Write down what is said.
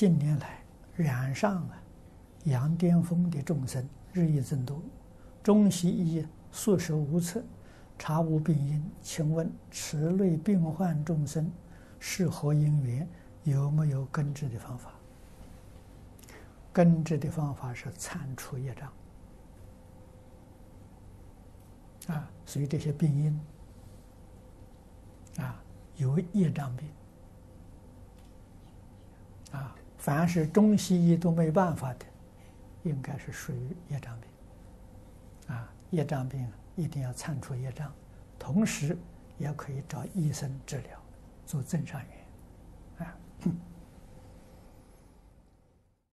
近年来染上了羊癫疯的众生日益增多，中西医束手无策，查无病因。请问此类病患众生是何因缘？有没有根治的方法？根治的方法是铲除业障啊，所以这些病因啊，有业障病啊，凡是中西医都没办法的，应该是属于业障病啊。业障病一定要铲除业障，同时也可以找医生治疗，做增上缘啊。